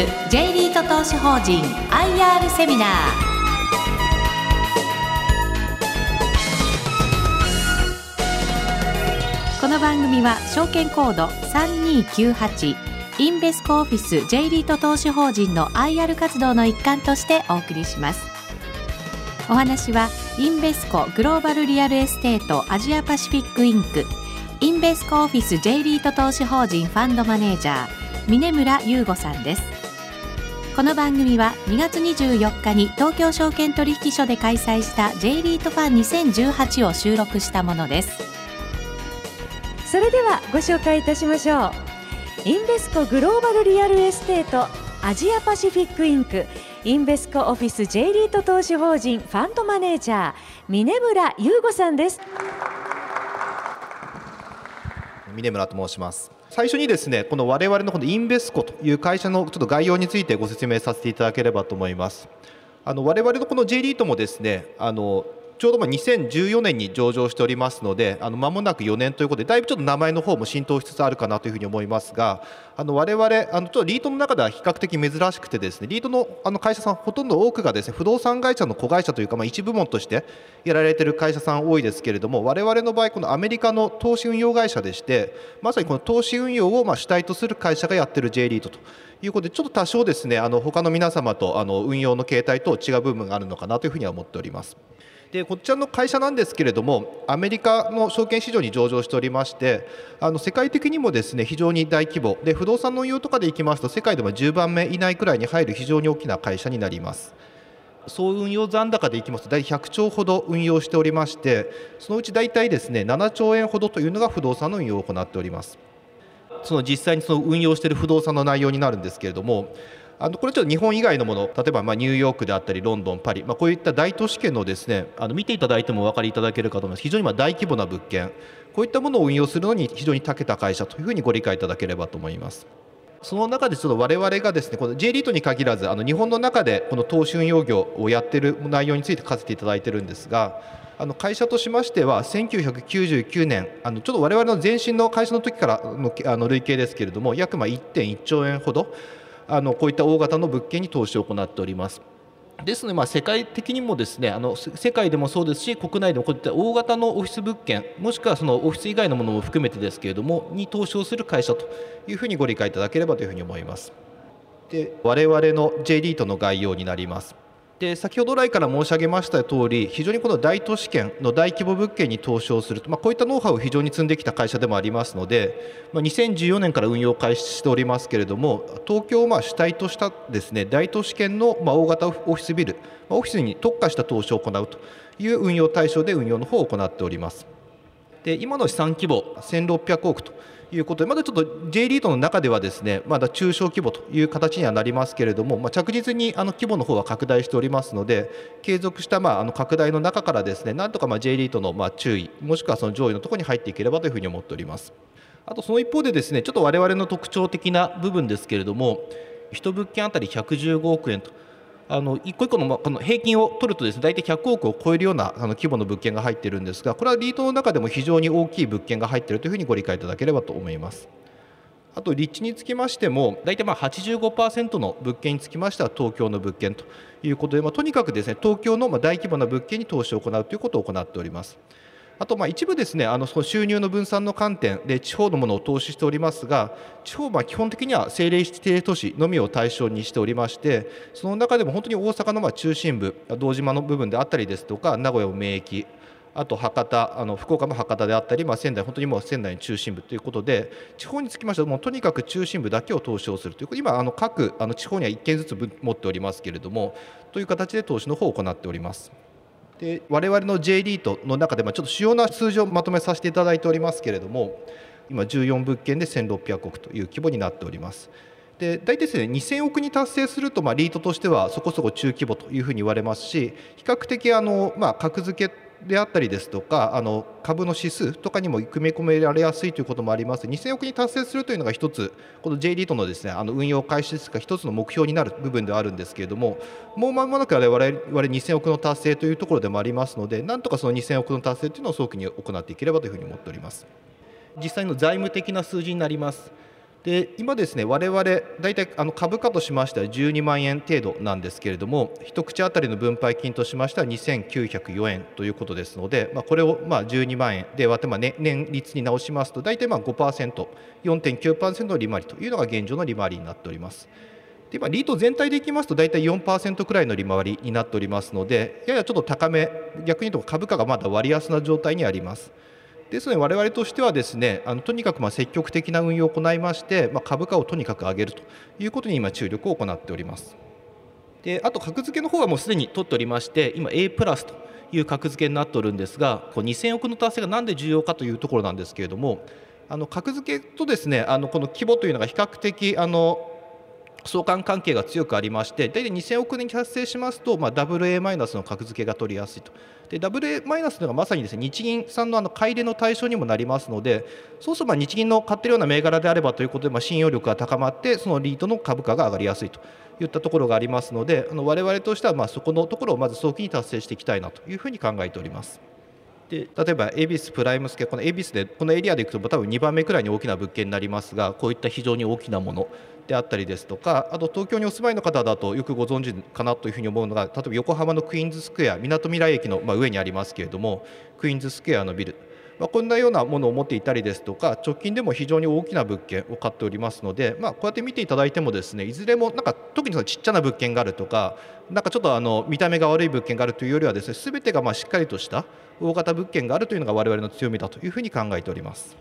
ス J リート投資法人 IR セミナー。この番組は証券コード3298インベスコオフィス J リート投資法人の IR 活動の一環としてお送りします。お話は Invesco Global Real Estate Asia Pacific Inc.インベスコオフィス J リート投資法人ファンドマネージャー峰村優吾さんです。この番組は2月24日に東京証券取引所で開催した J リートファン2018を収録したものです。それではご紹介いたしましょう。 Invesco Global Real Estate Asia Pacific Inc.。インベスコオフィス J リート投資法人ファンドマネージャー峰村優吾さんです。峰村と申します最初にですねこの我々のこのインベスコという会社のちょっと概要についてご説明させていただければと思います。あの我々のこの J リートもですねあのちょうどま2014年に上場しておりますのであの間もなく4年ということでだいぶちょっと名前の方も浸透しつつあるかなというふうに思いますがあの我々あのちょっとリートの中では比較的珍しくてですねリートのあの会社さんほとんど多くがですね不動産会社の子会社というか、まあ、一部門としてやられている会社さん多いですけれども我々の場合このアメリカの投資運用会社でしてまさにこの投資運用をま主体とする会社がやってる J リートということでちょっと多少ですねあの他の皆様とあの運用の形態と違う部分があるのかなというふうには思っております。でこちらの会社なんですけれどもアメリカの証券市場に上場しておりましてあの世界的にもですね非常に大規模で不動産の運用とかでいきますと世界でも10番目以内くらいに入る非常に大きな会社になります。総運用残高でいきますと大体100兆ほど運用しておりましてそのうち大体ですね7兆円ほどというのが不動産の運用を行っておりますその実際にその運用している不動産の内容になるんですけれどもあのこれちょっと日本以外のもの例えばまニューヨークであったりロンドンパリ、まあ、こういった大都市圏のですねあの見ていただいてもお分かりいただけるかと思います非常にま大規模な物件こういったものを運用するのに非常に長けた会社というふうにご理解いただければと思います。その中でちょっと我々がですねこの J リートに限らずあの日本の中でこの投資運用業をやっている内容について書かせていただいているんですがあの会社としましては1999年あのちょっと我々の前身の会社の時からのあの累計ですけれども約ま1.1兆円ほどあのこういった大型の物件に投資を行っております。ですので、まあ、世界的にもですねあの世界でもそうですし国内でもこういった大型のオフィス物件もしくはそのオフィス以外のものも含めてですけれどもに投資をする会社というふうにご理解いただければというふうに思います。で我々の J リートの概要になります。で先ほど来から申し上げました通り非常にこの大都市圏の大規模物件に投資をすると、まあ、こういったノウハウを非常に積んできた会社でもありますので、まあ、2014年から運用開始しておりますけれども東京をまあ主体としたですね大都市圏のまあ大型オフィスビルまオフィスに特化した投資を行うという運用対象で運用の方を行っております。で今の資産規模1600億ということでまだちょっと J リートの中ではですねまだ中小規模という形にはなりますけれども、まあ、着実にあの規模の方は拡大しておりますので継続したまああの拡大の中からですねなんとかまあ J リートのまあ注意もしくはその上位のところに入っていければというふうに思っております。あとその一方でですねちょっと我々の特徴的な部分ですけれども1物件あたり115億円とあの一個一個のこの平均を取るとですね大体100億を超えるようなあの規模の物件が入っているんですがこれはリートの中でも非常に大きい物件が入っているというふうにご理解いただければと思います。あと立地につきましても大体まあ85%の物件につきましては東京の物件ということで、まあ、とにかくですね東京のま大規模な物件に投資を行うということを行っております。あとまあ一部ですねあの収入の分散の観点で地方のものを投資しておりますが地方は基本的には政令指定都市のみを対象にしておりましてその中でも本当に大阪のま中心部堂島の部分であったりですとか名古屋を名駅あと博多あの福岡も博多であったり、まあ、仙台本当にもう仙台の中心部ということで地方につきましてはもうとにかく中心部だけを投資をするという今あの各あの地方には1件ずつ持っておりますけれどもという形で投資の方を行っております。で我々の J リートの中でちょっと主要な数字をまとめさせていただいておりますけれども今14物件で1600億という規模になっております。で大体ですね2000億に達成すると、まあ、リートとしてはそこそこ中規模というふうに言われますし比較的あの、まあ、格付けであったりですとかあの株の指数とかにも組み込められやすいということもあります。2000億に達成するというのが一つこの J リートのですねあの運用開始ですが一つの目標になる部分ではあるんですけれどももう間もなく我々2000億の達成というところでもありますのでなんとかその2000億の達成というのを早期に行っていければというふうに思っております。実際の財務的な数字になります。で今ですね我々大体あの株価としましては12万円程度なんですけれども一口当たりの分配金としましては2904円ということですので、まあ、これをまあ12万円で割ってまあ年年率に直しますと大体まあ 5%4.9% の利回りというのが現状の利回りになっております。でまあ、リート全体でいきますと大体4%くらいの利回りになっておりますのでややちょっと高め逆に言うと株価がまだ割安な状態にあります。ですので我々としてはですねあのとにかくま積極的な運用を行いまして、まあ、株価をとにかく上げるということに今注力を行っております。であと格付けの方はもうすでに取っておりまして今 A プラスという格付けになっておるんですがこう2000億の達成が何で重要かというところなんですけれどもあの格付けとですねあのこの規模というのが比較的あの相関関係が強くありまして大体2000億年達成しますと、まあ、AA マイナスの格付けが取りやすいとで AA マイナスというのがまさにですね日銀さんのあの買い入れの対象にもなりますのでそうするとまあ日銀の買っているような銘柄であればということで、まあ、信用力が高まってそのリートの株価が上がりやすいといったところがありますのであの我々としてはまあそこのところをまず早期に達成していきたいなというふうに考えております。で例えば恵比寿プライムスケこの恵比寿でこのエリアでいくと多分2番目くらいに大きな物件になりますがこういった非常に大きなものであったりですとかあと東京にお住まいの方だとよくご存知かなというふうに思うのが例えば横浜のクイーンズスクエアみなとみらい駅のま上にありますけれどもクイーンズスクエアのビル。まあ、こんなようなものを持っていたりですとか直近でも非常に大きな物件を買っておりますので、まあ、こうやって見ていただいてもですねいずれもなんか特にそのちっちゃな物件があるとかなんかちょっとあの見た目が悪い物件があるというよりはですね全てがまあしっかりとした大型物件があるというのが我々の強みだというふうに考えております。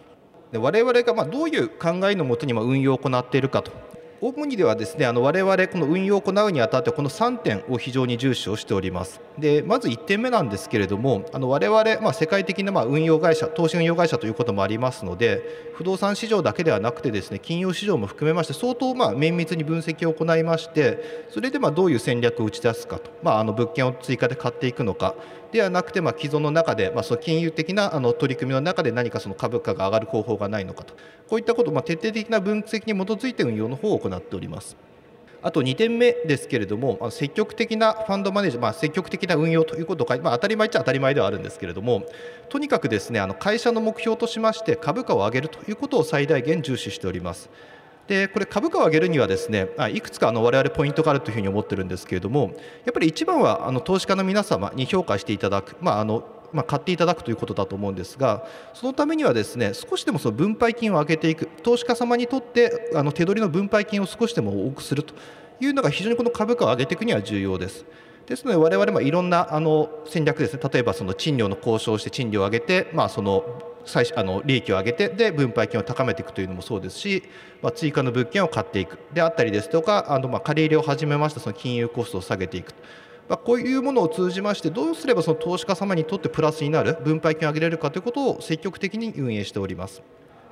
で我々がまどういう考えのもとに運用を行っているかと主にではですねあの我々この運用を行うにあたってこの3点を非常に重視をしております。でまず1点目なんですけれどもあの我々、まあ、世界的なま運用会社投資運用会社ということもありますので不動産市場だけではなくてですね金融市場も含めまして相当ま綿密に分析を行いましてそれでまどういう戦略を打ち出すかと、まあ、あの物件を追加で買っていくのかではなくて、まあ、既存の中で、まあ、その金融的なあの取り組みの中で何かその株価が上がる方法がないのかとこういったことを、まあ、徹底的な分析に基づいて運用の方を行っております。あと2点目ですけれども、積極的なファンドマネージャー、まあ、積極的な運用ということを、まあ、当たり前っちゃ当たり前ではあるんですけれども、とにかくですねあの会社の目標としまして、株価を上げるということを最大限重視しております。でこれ株価を上げるにはですねいくつかあの我々ポイントがあるというふうに思ってるんですけれどもやっぱり一番はあの投資家の皆様に評価していただく、まあ、あのまあ、買っていただくということだと思うんですがそのためにはですね少しでもその分配金を上げていく投資家様にとってあの手取りの分配金を少しでも多くするというのが非常にこの株価を上げていくには重要です。ですので我々もいろんなあの戦略ですね例えばその賃料の交渉をして賃料を上げて、まあ、その最あの利益を上げてで分配金を高めていくというのもそうですし、まあ、追加の物件を買っていくであったりですとかあのまあ借り入れを始めましたその金融コストを下げていく。まあ、こういうものを通じましてどうすればその投資家様にとってプラスになる分配金を上げられるかということを積極的に運営しております。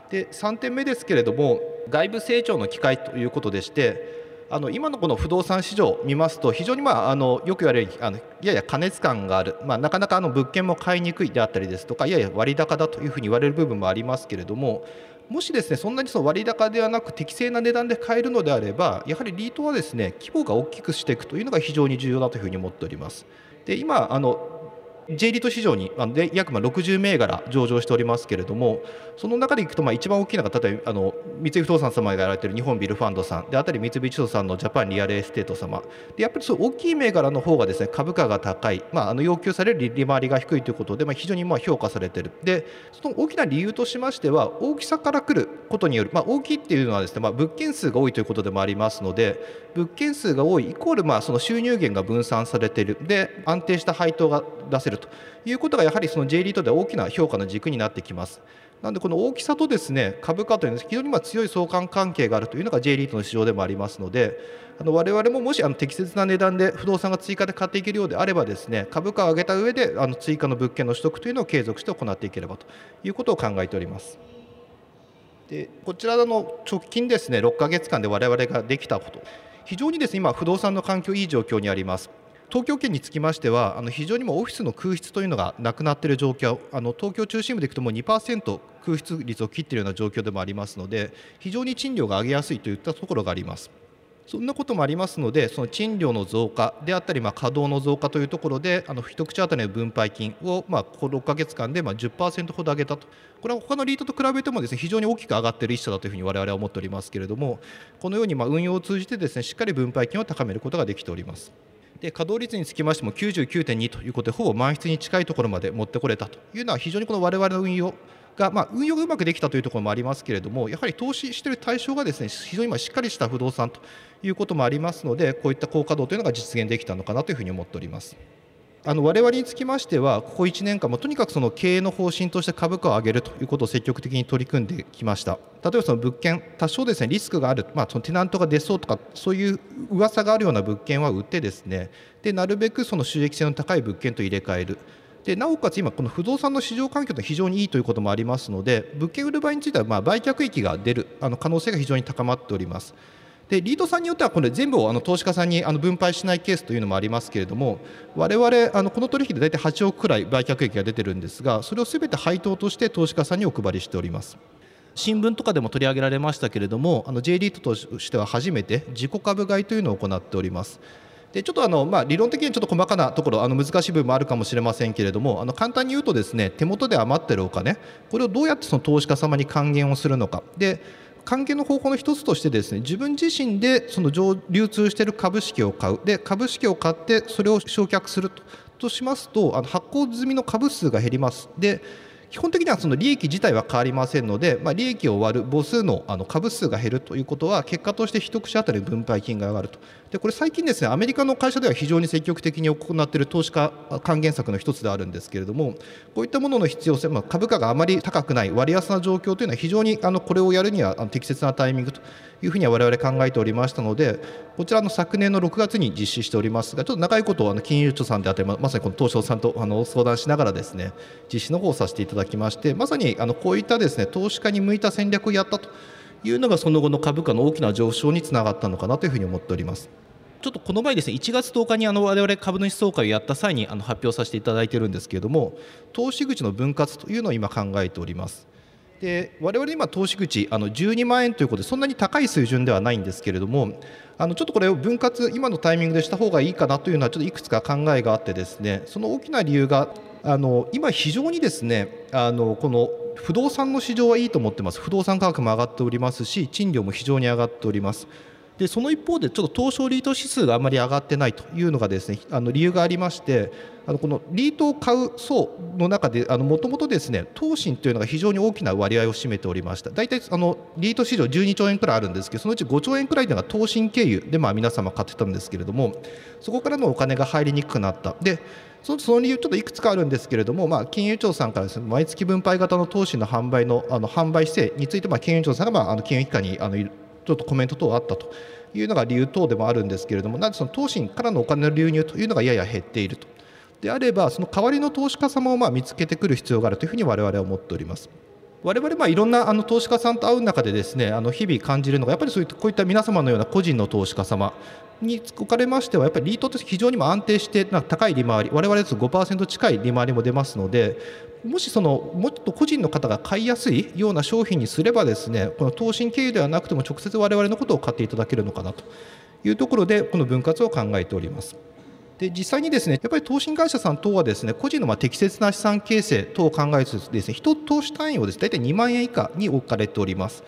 で3点目ですけれども外部成長の機会ということでしてあの今のこの不動産市場を見ますと非常に、まあ、あのよく言われるあのやや過熱感がある、まあ、なかなかあの物件も買いにくいであったりですとかやや割高だというふうに言われる部分もありますけれどももしですねそんなにその割高ではなく適正な値段で買えるのであればやはりリートはですね規模が大きくしていくというのが非常に重要だというふうに思っております。で今あの J リート市場に約60銘柄上場しておりますけれどもその中でいくとまあ一番大きなのが例えばあの三井不動産様がやられている日本ビルファンドさん。であたり三菱地所さんのジャパンリアルエステート様。でやっぱりそう大きい銘柄の方がですね株価が高い、まあ、あの要求される利回りが低いということで、まあ、非常にまあ評価されている。でその大きな理由としましては大きさから来ることによる、まあ、大きいっていうのはですね、まあ、物件数が多いということでもありますので物件数が多いイコールまあその収入源が分散されている。で安定した配当が出せるということがやはりその J リートで大きな評価の軸になってきます。なのでこの大きさとですね株価というのは非常にま強い相関関係があるというのが J リートの市場でもありますのであの我々ももしあの適切な値段で不動産が追加で買っていけるようであればですね株価を上げた上であの追加の物件の取得というのを継続して行っていければということを考えております。でこちらの直近ですね6か月間で我々ができたこと非常にですね今不動産の環境いい状況にあります。東京圏につきましてはあの非常にもオフィスの空室というのがなくなっている状況あの東京中心部でいくともう2%空室率を切っているような状況でもありますので非常に賃料が上げやすいといったところがあります。そんなこともありますのでその賃料の増加であったり、まあ、稼働の増加というところであの一口当たりの分配金を、まあ、この6か月間でまあ10%ほど上げたとこれは他のリートと比べてもです、ね、非常に大きく上がっている一社だというふうに我々は思っておりますけれどもこのようにまあ運用を通じてです、ね、しっかり分配金を高めることができております。で稼働率につきましても99.2ということでほぼ満室に近いところまで持ってこれたというのは非常にこの我々の運用が、まあ、運用がうまくできたというところもありますけれどもやはり投資している対象がですね非常に今しっかりした不動産ということもありますのでこういった高稼働というのが実現できたのかなというふうに思っております。あの我々につきましてはここ1年間もとにかくその経営の方針として株価を上げるということを積極的に取り組んできました例えばその物件多少ですねリスクがある、まあ、そのテナントが出そうとかそういう噂があるような物件は売ってですねでなるべくその収益性の高い物件と入れ替えるでなおかつ今この不動産の市場環境が非常にいいということもありますので物件売る場合についてはま売却益が出るあの可能性が非常に高まっております。でリードさんによってはこれ全部をあの投資家さんにあの分配しないケースというのもありますけれども我々あのこの取引で大体8億くらい売却益が出てるんですがそれをすべて配当として投資家さんにお配りしております。新聞とかでも取り上げられましたけれどもあの J リートとしては初めて自己株買いというのを行っております。でちょっとあの、まあ、理論的にちょっと細かなところあの難しい部分もあるかもしれませんけれどもあの簡単に言うとですね手元で余ってるお金これをどうやってその投資家様に還元をするのか。で関係の方法の一つとしてですね自分自身でその流通している株式を買う。で株式を買ってそれを償却すると。としますとあの発行済みの株数が減ります。で基本的にはその利益自体は変わりませんので、まあ、利益を割る母数のあの株数が減るということは結果として一口当たり分配金が上がると。でこれ最近ですねアメリカの会社では非常に積極的に行っている投資家還元策の一つであるんですけれどもこういったものの必要性、まあ、株価があまり高くない割安な状況というのは非常にあのこれをやるには適切なタイミングというふうには我々考えておりましたのでこちらの昨年の6月に実施しておりますがちょっと長いことをあの金融庁さんであったりまさにこの東証さんとあの相談しながらですね実施の方をさせていただきましてまさにあのこういったですね投資家に向いた戦略をやったと。いうのがその後の株価の大きな上昇につながったのかなというふうに思っております。ちょっとこの前ですね1月10日にあの我々株主総会をやった際にあの発表させていただいているんですけれども投資口の分割というのを今考えております。で我々今投資口あの12万円ということでそんなに高い水準ではないんですけれどもあのちょっとこれを分割今のタイミングでした方がいいかなというのはちょっといくつか考えがあってですねその大きな理由があの今非常にですねあのこの不動産の市場はいいと思ってます。不動産価格も上がっておりますし賃料も非常に上がっております。でその一方でちょっと東証リート指数があまり上がってないというのがですねあの理由がありましてあのこのリートを買う層の中でもともとですね投信というのが非常に大きな割合を占めておりました。大体あのリート市場12兆円くらいあるんですけどそのうち5兆円くらいというのが投信経由でまあ皆様買ってたんですけれどもそこからのお金が入りにくくなった。でその理由ちょっといくつかあるんですけれども、まあ、金融庁さんからです、ね、毎月分配型の投資の販売のあの販売姿勢について、まあ、金融庁さんが、まあ、あの金融機関にあのちょっとコメント等あったというのが理由等でもあるんですけれども、なんでその投信からのお金の流入というのがやや減っていると。であれば、その代わりの投資家様をまあ見つけてくる必要があるというふうに我々は思っております。我々まあいろんなあの投資家さんと会う中でですねあの日々感じるのがやっぱりそういったこういった皆様のような個人の投資家様におかれましてはやっぱりリートとして非常にも安定して高い利回り我々ですと5%近い利回りも出ますのでもしそのもっと個人の方が買いやすいような商品にすればですねこの投信経由ではなくても直接我々のことを買っていただけるのかなというところでこの分割を考えております。で実際にですねやっぱり投信会社さん等はですね個人のま適切な資産形成等を考えつつですね1投資単位をです、ね、大体2万円以下に置かれております。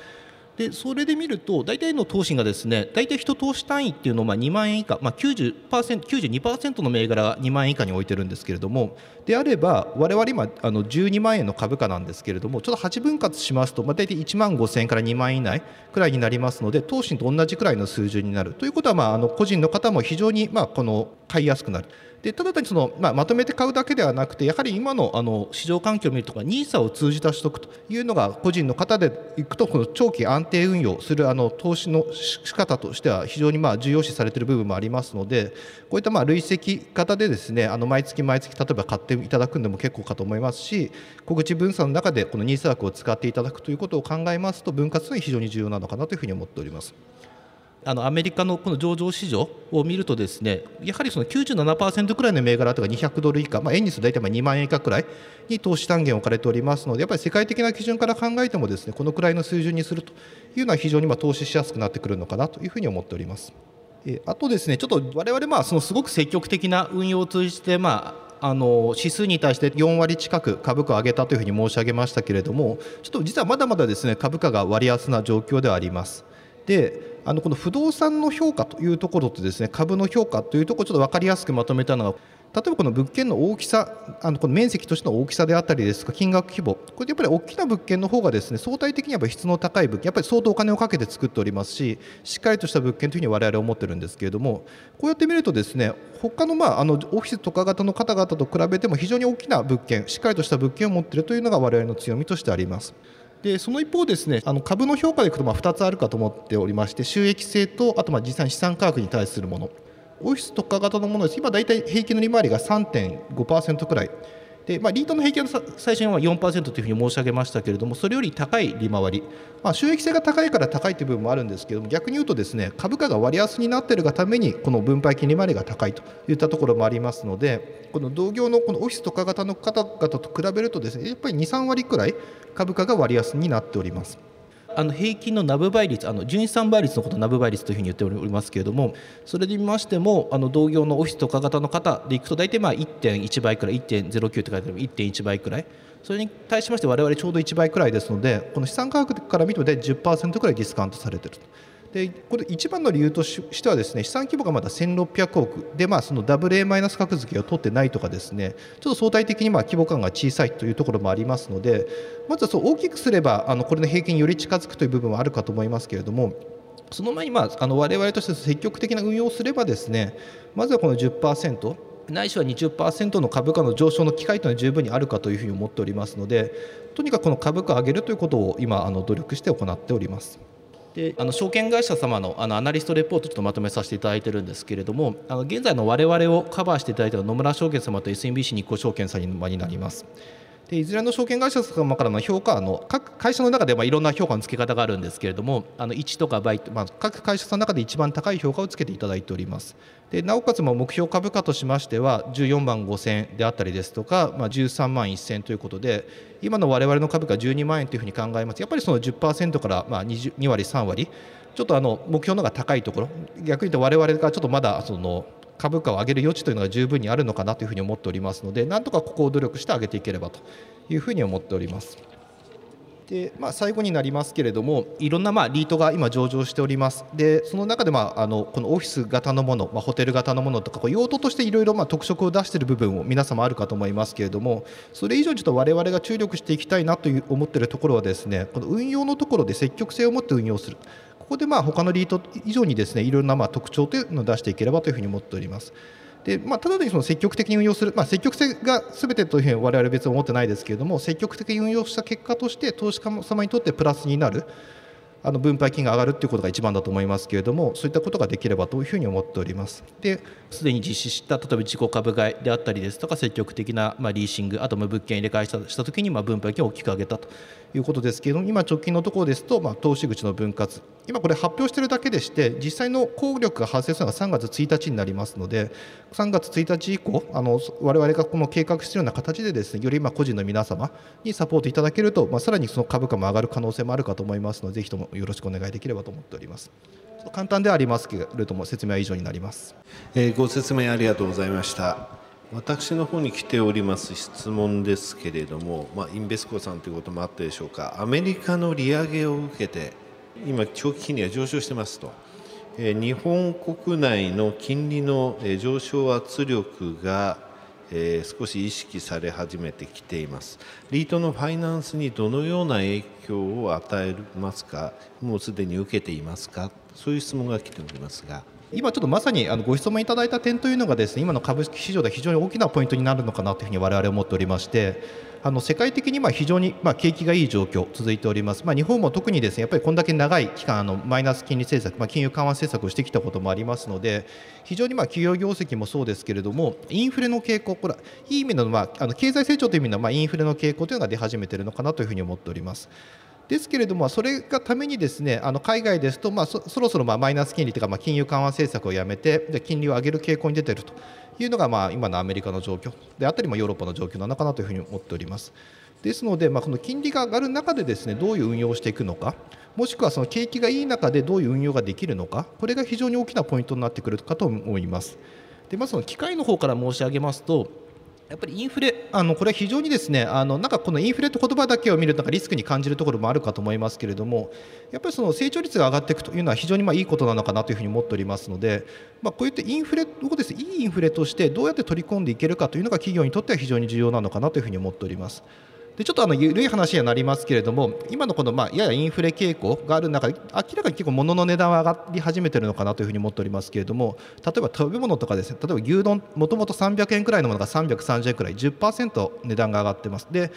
でそれで見ると大体の投資がですね大体1投資単位っていうのをま2万円以下、まあ90%、92%の銘柄が2万円以下に置いてるんですけれどもであれば我々今あの12万円の株価なんですけれどもちょっと8分割しますと、まあ、大体1万5000円から2万円以内くらいになりますので投資と同じくらいの数字になるということは、まあ、あの個人の方も非常にまあこの買いやすくなる。でただ単にその、まあ、まとめて買うだけではなくてやはり今のあの市場環境を見るとか NISA を通じた取得というのが個人の方でいくとこの長期安定運用するあの投資の仕方としては非常にまあ重要視されている部分もありますのでこういったまあ累積型でですねあの毎月毎月例えば買っていただくんでも結構かと思いますし小口分散の中でこの NISA 枠を使っていただくということを考えますと分割は非常に重要なのかなというふうに思っております。あのアメリカのこの上場市場を見るとですねやはりその97%くらいの銘柄とか200ドル以下、まあ、円にすると大体まあ2万円以下くらいに投資単元を置かれておりますのでやっぱり世界的な基準から考えてもですねこのくらいの水準にするというのは非常にまあ投資しやすくなってくるのかなというふうに思っております。あとですねちょっと我々まあそのすごく積極的な運用を通じてまああの指数に対して4割近く株価を上げたというふうに申し上げましたけれどもちょっと実はまだまだですね株価が割安な状況ではあります。であのこの不動産の評価というところとですね株の評価というところちょっと分かりやすくまとめたのが例えばこの物件の大きさあのこの面積としての大きさであったりですとか金額規模これやっぱり大きな物件の方がですね相対的にやっぱ質の高い物件やっぱり相当お金をかけて作っておりますししっかりとした物件というふうに我々は思ってるんですけれどもこうやって見るとですね他のまああのオフィス特化型の方々と比べても非常に大きな物件しっかりとした物件を持っているというのが我々の強みとしてあります。でその一方ですねあの株の評価でいくとまあ2つあるかと思っておりまして収益性とあとまあ実際に資産価格に対するものオフィス特化型のものです。今大体平均の利回りが3.5%くらい。で、まあ、リートの平均の最初には4%というふうに申し上げましたけれどもそれより高い利回り、まあ、収益性が高いから高いという部分もあるんですけれども逆に言うとですね株価が割安になっているがためにこの分配金利回りが高いといったところもありますのでこの同業のこのオフィス特化型の方々と比べるとですねやっぱり23割くらい株価が割安になっております。あの平均のナブ倍率あの純資産倍率のことをナブ倍率というふうに言っておりますけれどもそれで見ましてもあの同業のオフィスとか型の方でいくと大体まあ1.1倍くらい1.09って書いてある1.1倍くらいそれに対しまして我々ちょうど1倍くらいですのでこの資産価格から見ると10%くらいディスカウントされていると。でこれ一番の理由としてはですね資産規模がまだ1600億で、まあ、その WA マイナス格付けを取ってないとかですねちょっと相対的にまあ規模感が小さいというところもありますのでまずはそう大きくすればあのこれの平均により近づくという部分はあるかと思いますけれどもその前に、まあ、あの我々として積極的な運用をすればですねまずはこの10%ないしは20%の株価の上昇の機会というのは十分にあるかというふうに思っておりますのでとにかくこの株価を上げるということを今あの努力して行っております。であの証券会社様のあのアナリストレポートちょっとまとめさせていただいてるんですけれどもあの現在の我々をカバーしていただいている野村証券様と SMBC 日興証券様になります。でいずれの証券会社様からの評価の各会社の中でまあいろんな評価の付け方があるんですけれどもあの1とか倍、まあ、各会社の中で一番高い評価をつけていただいております。でなおかつ目標株価としましては14万5000円であったりですとか、まあ、13万1000円ということで今の我々の株価12万円というふうに考えます。やっぱりその10%からまあ 2, 2割3割ちょっとあの目標の方が高いところ逆に言うと我々がちょっとまだその株価を上げる余地というのが十分にあるのかなというふうに思っておりますのでなんとかここを努力して上げていければというふうに思っております。でまあ、最後になりますけれどもいろんなまあリートが今上場しておりますでその中でまああのこのオフィス型のもの、まあ、ホテル型のものとかこう用途としていろいろまあ特色を出している部分を皆様あるかと思いますけれどもそれ以上にちょっと我々が注力していきたいなという思っているところはですねこの運用のところで積極性を持って運用するここでまあ他のリート以上にですねいろんなまあ特徴というのを出していければというふうに思っております。でまあ、ただでその積極的に運用する、まあ、積極性がすべてというふうに我々別に思ってないですけれども積極的に運用した結果として投資家様にとってプラスになるあの分配金が上がるということが一番だと思いますけれどもそういったことができればというふうに思っておりますですでに実施した例えば自己株買いであったりですとか積極的なまあリーシングあと物件入れ替えしたした時にまあ分配金を大きく上げたということですけれども今直近のところですとまあ投資口の分割。今これ発表しているだけでして実際の効力が発生するのが3月1日になりますので3月1日以降あの我々がこの計画しているような形でですねよりま個人の皆様にサポートいただけると、まあ、さらにその株価も上がる可能性もあるかと思いますのでぜひともよろしくお願いできればと思っております。簡単ではありますけれども説明は以上になります、え、ご説明ありがとうございました。私の方に来ております質問ですけれども、まあ、インベスコさんということもあったでしょうか。アメリカの利上げを受けて今長期金利が上昇してますと、えー、日本国内の金利の上昇圧力がえー、少し意識され始めてきています。リートのファイナンスにどのような影響を与えますか？もうすでに受けていますか？そういう質問が来ておりますが。今ちょっとまさにあのご質問いただいた点というのがですね今の株式市場で非常に大きなポイントになるのかなというふうに我々は思っておりましてあの世界的にまあ非常にまあ景気がいい状況続いております、まあ、日本も特にですねやっぱりこんだけ長い期間あのマイナス金利政策、まあ、金融緩和政策をしてきたこともありますので非常にまあ企業業績もそうですけれどもインフレの傾向これいい意味のまああの経済成長という意味のまあインフレの傾向というのが出始めているのかなというふうに思っております。ですけれどもそれがためにですねあの海外ですと、まあ、そろそろまあマイナス金利というか、まあ、金融緩和政策をやめてで金利を上げる傾向に出ているというのが、まあ、今のアメリカの状況であったり、ま、ヨーロッパの状況なのかなというふうに思っております。ですので、まあ、この金利が上がる中でですねどういう運用をしていくのかもしくはその景気がいい中でどういう運用ができるのかこれが非常に大きなポイントになってくるかと思います。でまずその機械の方から申し上げますとやっぱりインフレあのこれは非常にですねあのなんかこのインフレと言葉だけを見るとなんかリスクに感じるところもあるかと思いますけれどもやっぱりその成長率が上がっていくというのは非常にまあいいことなのかなというふうに思っておりますので、まあ、こういったインフレをです、ね、いいインフレとしてどうやって取り込んでいけるかというのが企業にとっては非常に重要なのかなというふうに思っております。でちょっとあの緩い話にはなりますけれども今のこのまあややインフレ傾向がある中で明らかに結構物の値段は上がり始めてるのかなというふうに思っておりますけれども例えば食べ物とかですね例えば牛丼もともと300円くらいのものが330円くらい10%値段が上がってます。で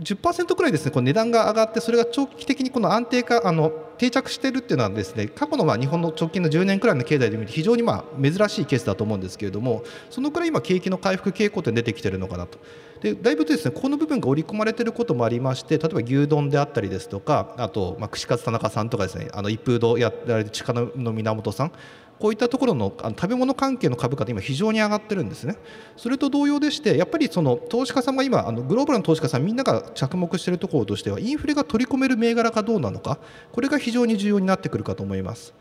10%くらいですねこの値段が上がってそれが長期的にこの安定化あの定着しているっていうのはですね過去のま日本の直近の10年くらいの経済で見ると非常にま珍しいケースだと思うんですけれどもそのくらい今景気の回復傾向って出てきているのかなと。でだいぶですねこの部分が織り込まれていることもありまして例えば牛丼であったりですとかあと、ま、串カツ田中さんとかですねあの一風堂やられて力の源さんこういったところの食べ物関係の株価って今非常に上がってるんですね。それと同様でしてやっぱりその投資家さんが今あのグローバルの投資家さんみんなが着目しているところとしてはインフレが取り込める銘柄かどうなのかこれが非常に重要になってくるかと思います。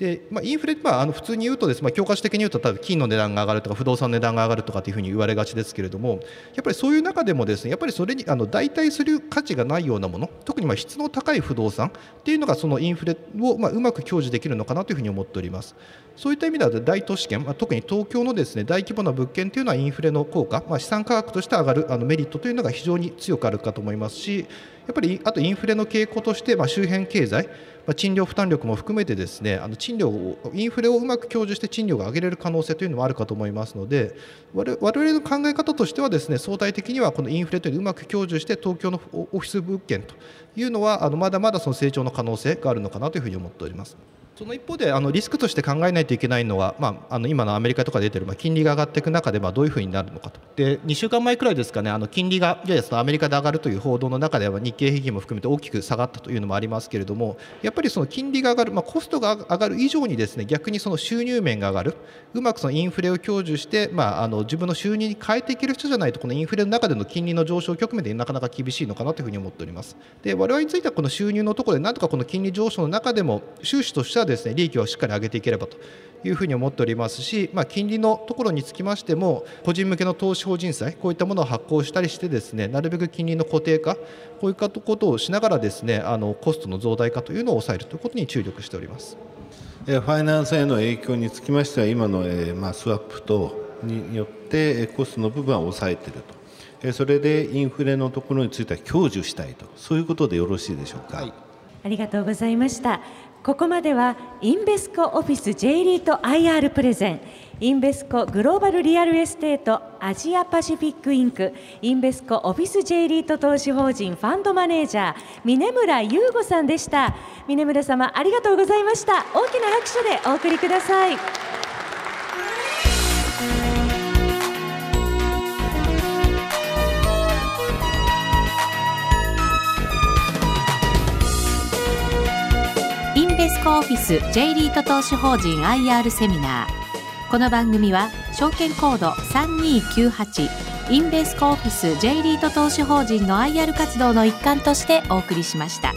でまあ、インフレ、まあ、あの普通に言うとです、まあ、教科書的に言うと多分金の値段が上がるとか不動産の値段が上がるとかっていうふうに言われがちですけれどもやっぱりそういう中でもですねやっぱりそれにあの代替する価値がないようなもの特にまあ質の高い不動産っていうのがそのインフレをまあうまく享受できるのかなというふうに思っております。そういった意味では大都市圏、まあ、特に東京のですね大規模な物件というのはインフレの効果、まあ、資産価格として上がるあのメリットというのが非常に強くあるかと思いますしやっぱりあとインフレの傾向として、まあ、周辺経済まあ、賃料負担力も含めてですねあの賃料をインフレをうまく享受して賃料が上げれる可能性というのもあるかと思いますので我々の考え方としてはですね相対的にはこのインフレというのをうまく享受して東京のオフィス物件というのはあのまだまだその成長の可能性があるのかなというふうに思っております。その一方であのリスクとして考えないといけないのは、まあ、あの今のアメリカとか出てる、まあ、金利が上がっていく中で、まあ、どういうふうになるのかと。で2週間前くらいですかねあの金利がややそのアメリカで上がるという報道の中では日経平均も含めて大きく下がったというのもありますけれどもやっぱりその金利が上がる、まあ、コストが上がる以上にですね逆にその収入面が上がる。うまくそのインフレを享受して、まあ、あの自分の収入に変えていける人じゃないとこのインフレの中での金利の上昇局面でなかなか厳しいのかなというふうに思っております。で我々についてはこの収入のところでなんとかこの金利上昇の中でも収支としてはですね利益をしっかりり上げていければというふうに思っておりますし、まあ、金利のところにつきましても個人向けの投資法人債こういったものを発行したりしてですねなるべく金利の固定化こういったことをしながらですねあのコストの増大化というのを抑えるということに注力しております。ファイナンスへの影響につきましては今の、えまあ、スワップ等によってコストの部分は抑えているとそれでインフレのところについては享受したいとそういうことでよろしいでしょうか。はいありがとうございましたここまではインベスコオフィス J リート IR プレゼン。 Invesco Global Real Estate Asia Pacific Inc.。インベスコオフィス J リート投資法人ファンドマネージャー峰村優吾さんでした。峰村様ありがとうございました。大きな拍手でお送りください。コオフィス J リート投資法人 IR セミナーこの番組は証券コード3298インベスコオフィス J リート投資法人の IR 活動の一環としてお送りしました。